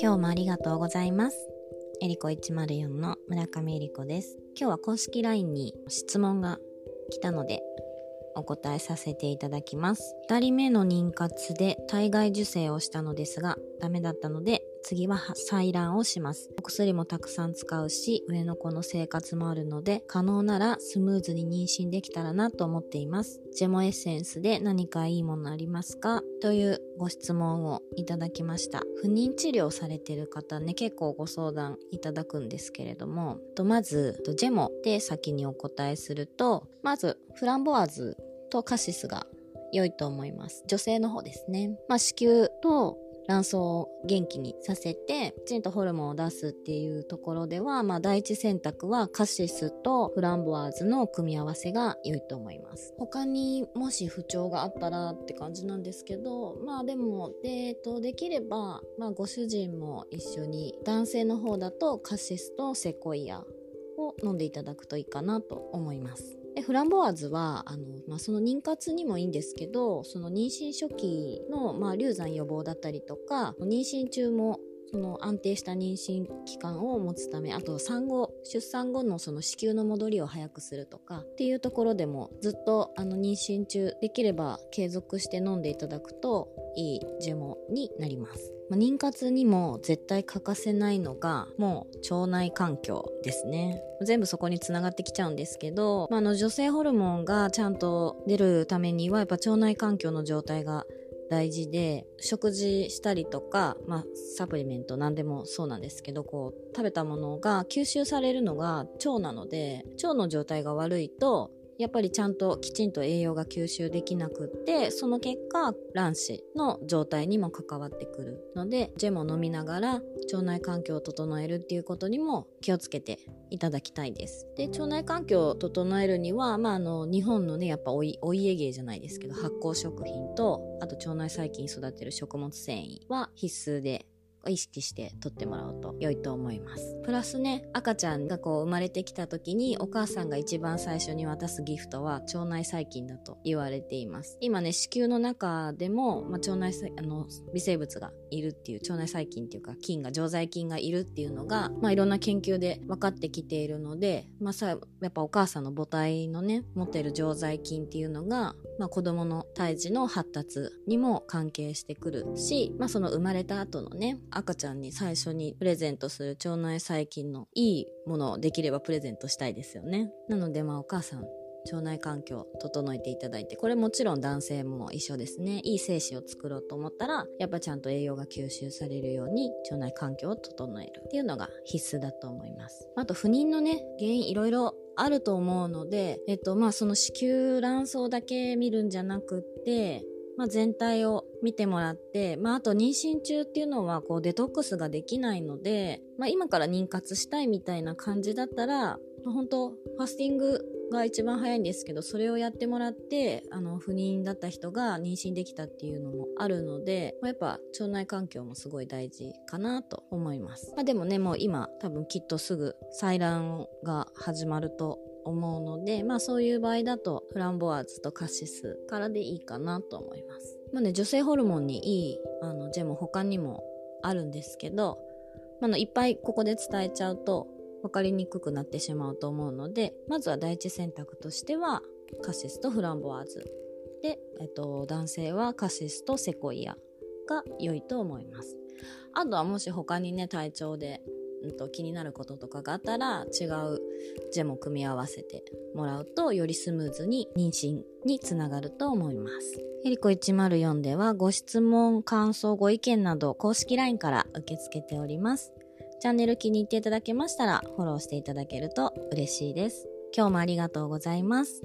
今日もありがとうございます。えりこ104の村上えりこです。今日は公式 LINE に質問が来たのでお答えさせていただきます。2人目の妊活で体外受精をしたのですがダメだったので次は採卵をします。お薬もたくさん使うし、上の子の生活もあるので、可能ならスムーズに妊娠できたらなと思っています。ジェモエッセンスで何かいいものありますか？というご質問をいただきました。不妊治療されてる方ね、結構ご相談いただくんですけれども、とまず、ジェモで先にお答えすると、まず、フランボワーズとカシスが良いと思います。女性の方ですね。まあ、子宮と卵巣を元気にさせてきちんとホルモンを出すっていうところでは、まあ、第一選択はカシスとフランボワーズの組み合わせが良いと思います。他にもし不調があったらって感じなんですけどまあでもで,、えっと、できれば、まあ、ご主人も一緒に男性の方だとカシスとセコイアを飲んでいただくといいかなと思います。でフランボワーズはあの、まあ、その妊活にもいいんですけどその妊娠初期の、まあ、流産予防だったりとか妊娠中もその安定した妊娠期間を持つためあと産後出産後のその子宮の戻りを早くするとかっていうところでもずっとあの妊娠中できれば継続して飲んでいただくといい樹毛になります。まあ、妊活にも絶対欠かせないのがもう腸内環境ですね全部そこにつながってきちゃうんですけど、まあ、の女性ホルモンがちゃんと出るためにはやっぱ腸内環境の状態が大事で食事したりとか、まあ、サプリメント何でもそうなんですけどこう食べたものが吸収されるのが腸なので腸の状態が悪いとやっぱりちゃんときちんと栄養が吸収できなくってその結果卵子の状態にも関わってくるのでジェも飲みながら腸内環境を整えるっていうことにも気をつけていただきたいです。で腸内環境を整えるには、まあ、あの日本のねやっぱおいお家芸じゃないですけど発酵食品とあと腸内細菌育てる食物繊維は必須で意識して取ってもらうと良いと思います。プラスね赤ちゃんがこう生まれてきた時にお母さんが一番最初に渡すギフトは腸内細菌だと言われています。今ね子宮の中でも、まあ、腸内あの微生物がいるっていう腸内細菌っていうか菌が常在菌がいるっていうのが、まあ、いろんな研究で分かってきているので、まあ、さやっぱお母さんの母体のね持ってる常在菌っていうのが、まあ、子供の胎児の発達にも関係してくるし、まあ、その生まれた後のね赤ちゃんに最初にプレゼントする腸内細菌のいいものをできればプレゼントしたいですよね。なのでまあお母さん腸内環境整えていただいてこれもちろん男性も一緒ですね。いい精子を作ろうと思ったらやっぱちゃんと栄養が吸収されるように腸内環境を整える。っていうのが必須だと思います。あと不妊のね原因いろいろあると思うので、えっと、まあその子宮卵巣だけ見るんじゃなくって、まあ、全体を見てもらって、まあ、あと妊娠中っていうのはこうデトックスができないので、まあ、今から妊活したいみたいな感じだったら、本当ファスティングが一番早いんですけどそれをやってもらってあの不妊だった人が妊娠できたっていうのもあるので、まあ、やっぱ腸内環境もすごい大事かなと思います、まあ、でもねもう今多分きっとすぐ採卵が始まると思うのでまあそういう場合だとフランボワーズとカシスからでいいかなと思います。まあね女性ホルモンにいいあのジェム他にもあるんですけど、まあ、のいっぱいここで伝えちゃうと分かりにくくなってしまうと思うのでまずは第一選択としてはカシスとフランボワーズ。で、えっと、男性はカシスとセコイアが良いと思います。あとはもし他にね体調で、うんと、気になることとかがあったら違うジェも組み合わせてもらうとよりスムーズに妊娠につながると思いますエリコ104ではご質問感想ご意見など公式 LINE から受け付けておりますチャンネル気に入っていただけましたらフォローしていただけると嬉しいです。今日もありがとうございます。